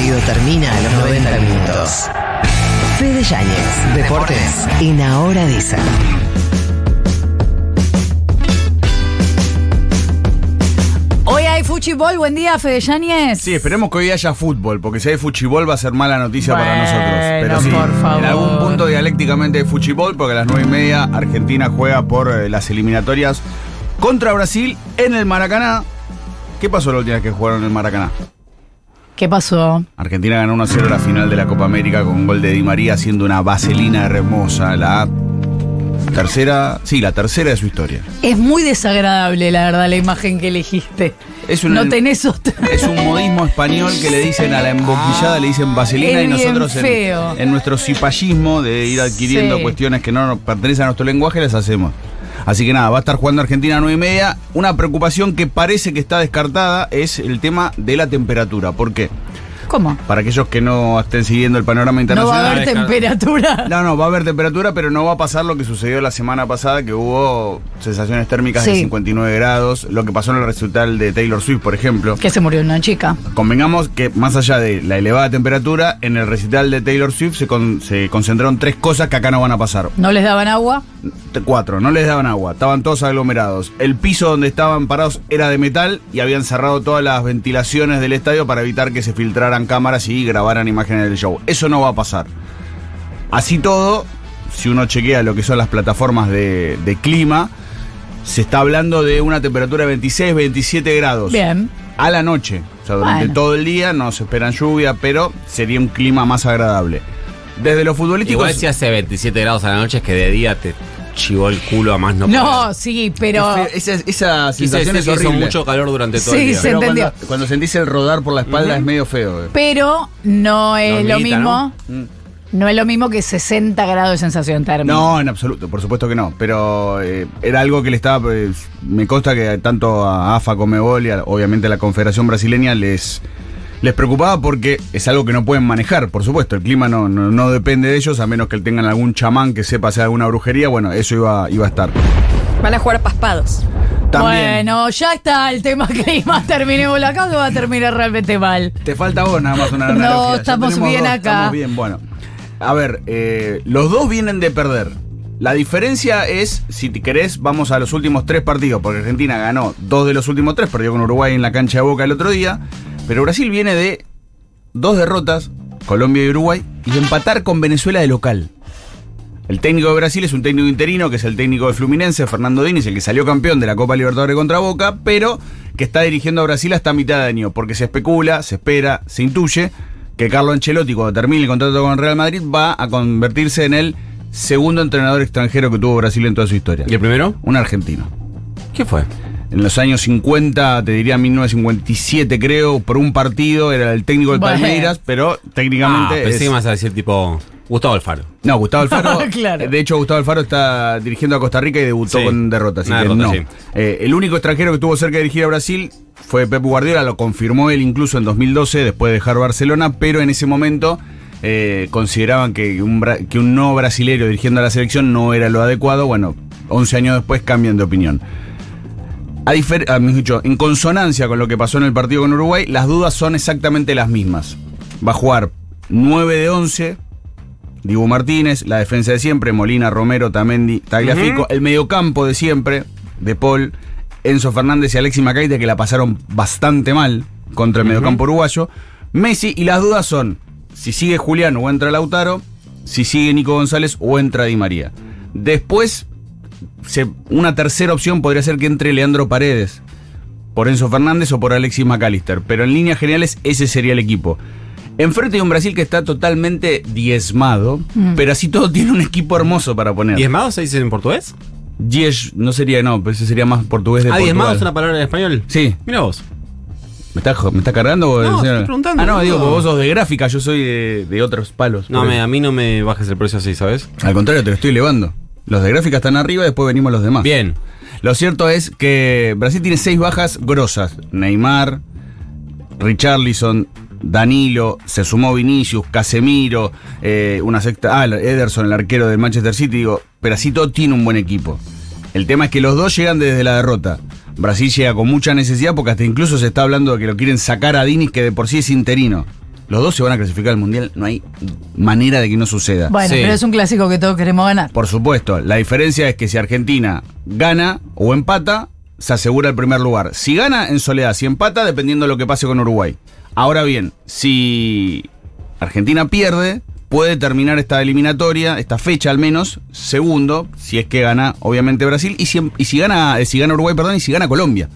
partido termina a los 90 minutos. Fede Yáñez, Deportes, en Ahora Dicen. Hoy hay fuchibol, buen día, Fede Yáñez. Sí, esperemos que hoy haya fútbol, porque si hay fuchibol va a ser mala noticia para nosotros. Pero sí, por favor. en algún punto dialécticamente de fuchibol, porque a las nueve y media Argentina juega por eh, las eliminatorias contra Brasil en el Maracaná. ¿Qué pasó la última vez que jugaron en el Maracaná? ¿Qué pasó? Argentina ganó 1-0 la final de la Copa América con un gol de Di María haciendo una vaselina hermosa, la tercera, sí, la tercera de su historia. Es muy desagradable, la verdad, la imagen que elegiste. Es una- no tenés otra. Es un modismo español que le dicen a la emboquillada, le dicen vaselina Es y nosotros en, nuestro cipallismo de ir adquiriendo Sí. cuestiones que no pertenecen a nuestro lenguaje, las hacemos. Así que nada, va a estar jugando Argentina a 9 y media. Una preocupación que parece que está descartada es el tema de la temperatura. ¿Por qué? ¿Cómo? Para aquellos que no estén siguiendo el panorama No va internacional. a haber temperatura. No, no, va a haber temperatura, pero no va a pasar lo que sucedió la semana pasada, que hubo sensaciones térmicas de Sí. 59 grados, lo que pasó en el recital de Taylor Swift, por ejemplo. Que se murió una chica. Convengamos que más allá de la elevada temperatura, en el recital de Taylor Swift se, con- se concentraron tres cosas que acá no van a pasar. ¿No les daban agua? Cuatro, no les daban agua, estaban todos aglomerados. El piso donde estaban parados era de metal y habían cerrado todas las ventilaciones del estadio para evitar que se filtraran cámaras y grabaran imágenes del show. Eso no va a pasar. Así todo, si uno chequea lo que son las plataformas de, de clima, se está hablando de una temperatura de 26, 27 grados Bien. a la noche. O sea, durante Bueno. todo el día no se esperan lluvia, pero sería un clima más agradable. Desde lo futbolístico. Igual si hace 27 grados a la noche es que de día te chivó el culo a más no No, poder. sí, pero. esa, esa sensación es que hizo horrible. mucho calor durante todo Sí, el día. se Pero entendió. cuando, cuando sentís el rodar por la espalda es medio feo. eh. Pero no es lo mismo. Mm. ¿no? es lo mismo que 60 grados de sensación térmica. No, en absoluto, por supuesto que no. Pero eh, era algo que le estaba. pues, me consta que tanto a AFA, Comebol y a- obviamente a la Confederación Brasileña les, les preocupaba porque es algo que no pueden manejar, por supuesto. El clima no, no, no depende de ellos, a menos que tengan algún chamán que sepa hacer alguna brujería. Bueno, eso iba, iba a estar. Van a jugar paspados. También. Bueno, ya está el tema clima. Terminemos la causa va a terminar realmente mal. Te falta vos nada más una No, analogía. Ya estamos bien dos, acá. Estamos bien, bueno. A ver, eh, los dos vienen de perder. La diferencia es, si te querés, vamos a los últimos tres partidos, porque Argentina ganó dos de los últimos tres, perdió con Uruguay en la cancha de Boca el otro día, pero Brasil viene de dos derrotas, Colombia y Uruguay, y de empatar con Venezuela de local. El técnico de Brasil es un técnico interino, que es el técnico de Fluminense, Fernando Diniz, el que salió campeón de la Copa Libertadores contra Boca, pero que está dirigiendo a Brasil hasta mitad de año, porque se especula, se espera, se intuye que Carlo Ancelotti, cuando termine el contrato con Real Madrid, va a convertirse en el segundo entrenador extranjero que tuvo Brasil en toda su historia. ¿Y el primero? Un argentino. ¿Qué fue? En los años 50, te diría 1957 creo, por un partido, era el técnico del Bueno. Palmeiras, pero técnicamente... Ah, pensé es- que me ibas a decir tipo Gustavo Alfaro. no, Gustavo Alfaro. Claro. De hecho, Gustavo Alfaro está dirigiendo a Costa Rica y debutó Sí. con derrota. Así Una que derrota, no. sí. Eh, el único extranjero que tuvo cerca de dirigir a Brasil fue Pep Guardiola, lo confirmó él incluso en 2012, después de dejar Barcelona, pero en ese momento eh, consideraban que un, que un no brasilero dirigiendo a la selección no era lo adecuado. Bueno, 11 años después cambian de opinión. A dicho, en consonancia con lo que pasó en el partido con Uruguay, las dudas son exactamente las mismas. Va a jugar 9 de 11, Dibu Martínez, la defensa de siempre, Molina, Romero, Tamendi, Tagliafico, el mediocampo de siempre, De Paul, Enzo Fernández y Alexis Macaite, que la pasaron bastante mal contra el mediocampo uruguayo. Messi, y las dudas son si sigue Julián o entra Lautaro, si sigue Nico González o entra Di María. Después, se- una tercera opción podría ser que entre Leandro Paredes, por Enzo Fernández o por Alexis McAllister, pero en líneas generales ese sería el equipo. Enfrente de un Brasil que está totalmente diezmado, pero así todo tiene un equipo hermoso para poner. ¿Diezmado se dice en portugués? Diez, no sería, no, pero ese sería más portugués de Ah, diezmado Portugal. es una palabra en español. Sí. Mira vos. ¿Me está, jo- me está cargando? o- No, señor? estoy preguntando, Ah, no, digo, boludo. vos sos de gráfica, yo soy de, de otros palos. No, me, a mí no me bajes el precio así, ¿sabes? Al contrario, te lo estoy elevando. Los de gráfica están arriba, después venimos los demás. Bien. Lo cierto es que Brasil tiene seis bajas grosas. Neymar, Richarlison, Danilo, se sumó Vinicius, Casemiro, eh, una sexta. Ah, Ederson, el arquero del Manchester City. Digo, pero así todo tiene un buen equipo. El tema es que los dos llegan desde la derrota. Brasil llega con mucha necesidad porque hasta incluso se está hablando de que lo quieren sacar a Diniz, que de por sí es interino. Los dos se van a clasificar al Mundial, no hay manera de que no suceda. Bueno, Sí. pero es un clásico que todos queremos ganar. Por supuesto, la diferencia es que si Argentina gana o empata, se asegura el primer lugar. Si gana, en soledad. Si empata, dependiendo de lo que pase con Uruguay. Ahora bien, si Argentina pierde, puede terminar esta eliminatoria, esta fecha al menos, segundo, si es que gana, obviamente, Brasil, y si, y si gana, eh, si gana Uruguay, perdón, y si gana Colombia.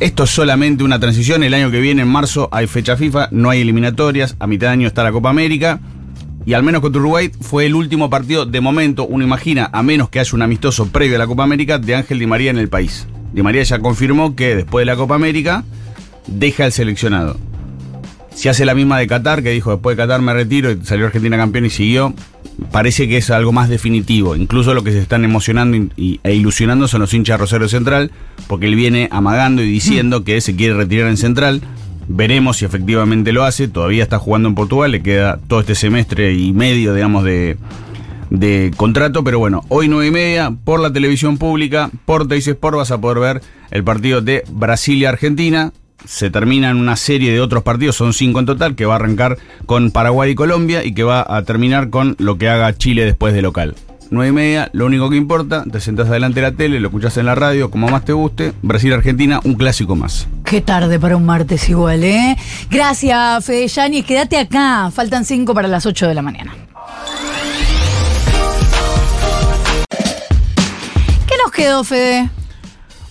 Esto es solamente una transición. El año que viene, en marzo, hay fecha FIFA, no hay eliminatorias. A mitad de año está la Copa América. Y al menos contra Uruguay fue el último partido de momento, uno imagina, a menos que haya un amistoso previo a la Copa América, de Ángel Di María en el país. Di María ya confirmó que después de la Copa América deja el seleccionado. Si hace la misma de Qatar, que dijo después de Qatar me retiro y salió Argentina campeón y siguió, parece que es algo más definitivo. Incluso lo que se están emocionando y- e ilusionando son los hinchas de Rosario Central, porque él viene amagando y diciendo que se quiere retirar en Central. Veremos si efectivamente lo hace. Todavía está jugando en Portugal, le queda todo este semestre y medio, digamos, de, de contrato. Pero bueno, hoy nueve y media, por la televisión pública, por Teis Sport, vas a poder ver el partido de Brasil y Argentina. Se termina en una serie de otros partidos, son cinco en total, que va a arrancar con Paraguay y Colombia y que va a terminar con lo que haga Chile después de local. Nueve y media, lo único que importa, te sentás adelante de la tele, lo escuchás en la radio, como más te guste. Brasil-Argentina, un clásico más. Qué tarde para un martes igual, ¿eh? Gracias, Fede Yanis. Quédate acá. Faltan cinco para las 8 de la mañana. ¿Qué nos quedó, Fede?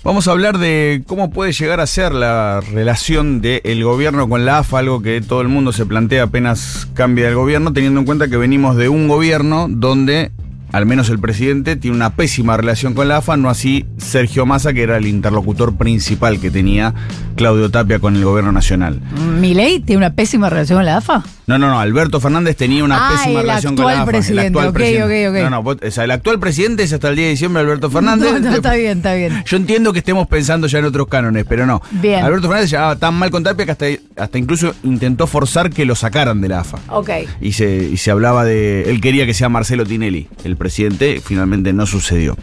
Vamos a hablar de cómo puede llegar a ser la relación del gobierno con la AFA, algo que todo el mundo se plantea apenas cambia el gobierno, teniendo en cuenta que venimos de un gobierno donde al menos el presidente tiene una pésima relación con la AFA, no así Sergio Massa, que era el interlocutor principal que tenía Claudio Tapia con el gobierno nacional. ¿Milei tiene una pésima relación con la AFA? No, no, no, Alberto Fernández tenía una Ah, pésima el relación con actual la AFA. presidente, ok, ok, ok. No, no, vos- o sea, el actual presidente es hasta el 10 de diciembre Alberto Fernández. No, no, está bien, está bien. Yo entiendo que estemos pensando ya en otros cánones, pero no. Bien. Alberto Fernández llevaba tan mal con Tapia que hasta, hasta incluso intentó forzar que lo sacaran de la AFA. Ok. Y se, y se hablaba de. Él quería que sea Marcelo Tinelli, el presidente, finalmente no sucedió.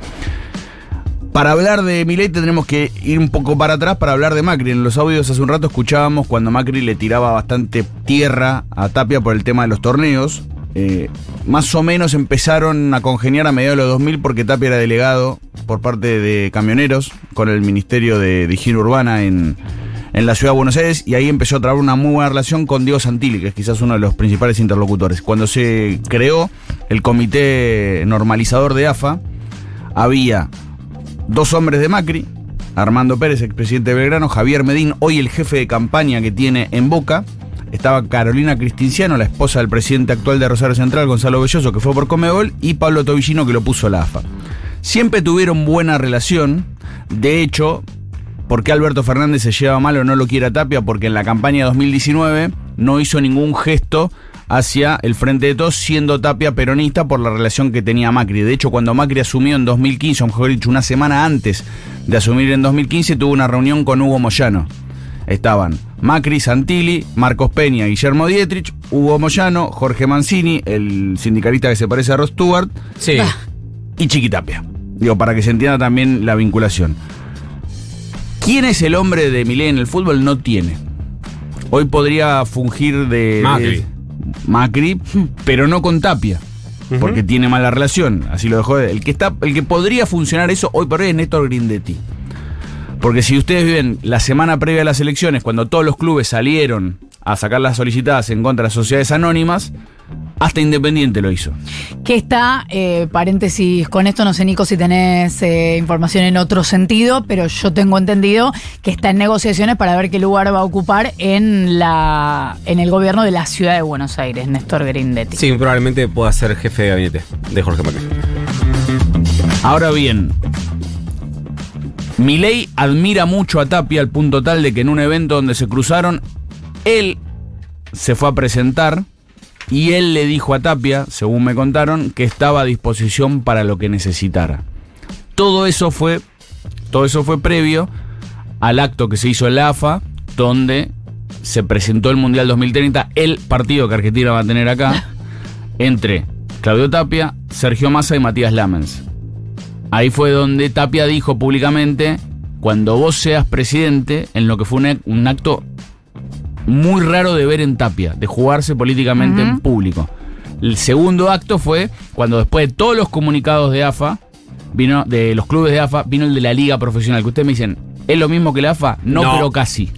Para hablar de Milei tendremos que ir un poco para atrás para hablar de Macri. En los audios hace un rato escuchábamos cuando Macri le tiraba bastante tierra a Tapia por el tema de los torneos. Eh, más o menos empezaron a congeniar a mediados de los 2000 porque Tapia era delegado por parte de camioneros con el Ministerio de Higiene Urbana en, en la ciudad de Buenos Aires y ahí empezó a trabar una muy buena relación con Diego Santilli, que es quizás uno de los principales interlocutores. Cuando se creó el comité normalizador de AFA, había dos hombres de Macri, Armando Pérez, expresidente de Belgrano, Javier Medín, hoy el jefe de campaña que tiene en Boca, estaba Carolina Cristinciano, la esposa del presidente actual de Rosario Central, Gonzalo Belloso, que fue por Comebol, y Pablo Tobillino, que lo puso la AFA. Siempre tuvieron buena relación, de hecho, ¿por qué Alberto Fernández se lleva mal o no lo quiere a Tapia? Porque en la campaña 2019 no hizo ningún gesto hacia el Frente de Todos, siendo Tapia peronista por la relación que tenía Macri. De hecho, cuando Macri asumió en 2015, o mejor dicho, una semana antes de asumir en 2015, tuvo una reunión con Hugo Moyano. Estaban Macri, Santilli, Marcos Peña, Guillermo Dietrich, Hugo Moyano, Jorge Mancini, el sindicalista que se parece a Ross Stewart, Sí. Y Chiquitapia. Digo, para que se entienda también la vinculación. ¿Quién es el hombre de Milei en el fútbol? No tiene. Hoy podría fungir de. Macri. de- Macri, pero no con Tapia. Porque tiene mala relación. Así lo dejó. de- El que, está, el que podría funcionar eso hoy por hoy es Néstor Grindetti. Porque si ustedes ven la semana previa a las elecciones, cuando todos los clubes salieron a sacar las solicitadas en contra de las sociedades anónimas, hasta Independiente lo hizo. Que está, eh, paréntesis, con esto no sé, Nico, si tenés eh, información en otro sentido, pero yo tengo entendido que está en negociaciones para ver qué lugar va a ocupar en la en el gobierno de la ciudad de Buenos Aires, Néstor Grindetti. Sí, probablemente pueda ser jefe de gabinete de Jorge Macri. Ahora bien, Milei admira mucho a Tapia al punto tal de que en un evento donde se cruzaron, él se fue a presentar y él le dijo a Tapia, según me contaron, que estaba a disposición para lo que necesitara. Todo eso fue, todo eso fue previo al acto que se hizo en la AFA, donde se presentó el Mundial 2030, el partido que Argentina va a tener acá, entre Claudio Tapia, Sergio Massa y Matías Lamens. Ahí fue donde Tapia dijo públicamente, cuando vos seas presidente, en lo que fue un, ac- un acto muy raro de ver en Tapia, de jugarse políticamente en público. El segundo acto fue cuando después de todos los comunicados de AFA, vino de los clubes de AFA, vino el de la liga profesional, que ustedes me dicen, ¿es lo mismo que la AFA? No, No. pero casi.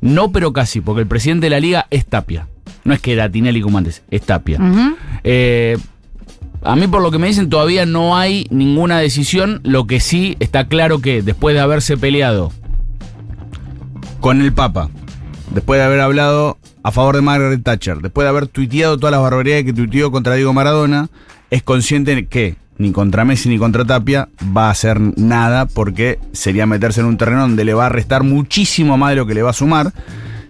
No, pero casi, porque el presidente de la liga es Tapia. No es que era Tinelli como antes, es Tapia. Eh, a mí, por lo que me dicen, todavía no hay ninguna decisión. Lo que sí está claro que después de haberse peleado con el Papa, después de haber hablado a favor de Margaret Thatcher, después de haber tuiteado todas las barbaridades que tuiteó contra Diego Maradona, es consciente que ni contra Messi ni contra Tapia va a hacer nada porque sería meterse en un terreno donde le va a restar muchísimo más de lo que le va a sumar.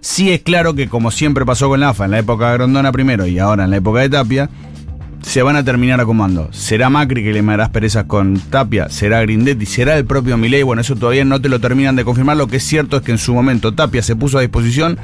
Sí es claro que como siempre pasó con la AFA en la época de Grondona primero y ahora en la época de Tapia, se van a terminar acomodando. ¿Será Macri que le me harás perezas con Tapia? ¿Será Grindetti? ¿Será el propio Milei? Bueno, eso todavía no te lo terminan de confirmar. Lo que es cierto es que en su momento Tapia se puso a disposición,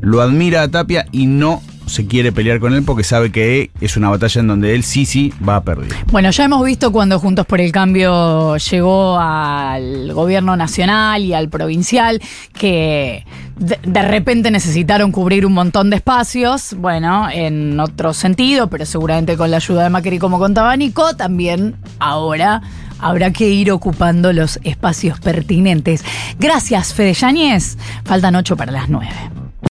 lo admira a Tapia y no se quiere pelear con él porque sabe que es una batalla en donde él sí, sí va a perder. Bueno, ya hemos visto cuando Juntos por el Cambio llegó al gobierno nacional y al provincial que de, repente necesitaron cubrir un montón de espacios, bueno, en otro sentido, pero seguramente con la ayuda de Macri como contaba Nico, también ahora habrá que ir ocupando los espacios pertinentes. Gracias, Fede Yáñez. Faltan ocho para las nueve.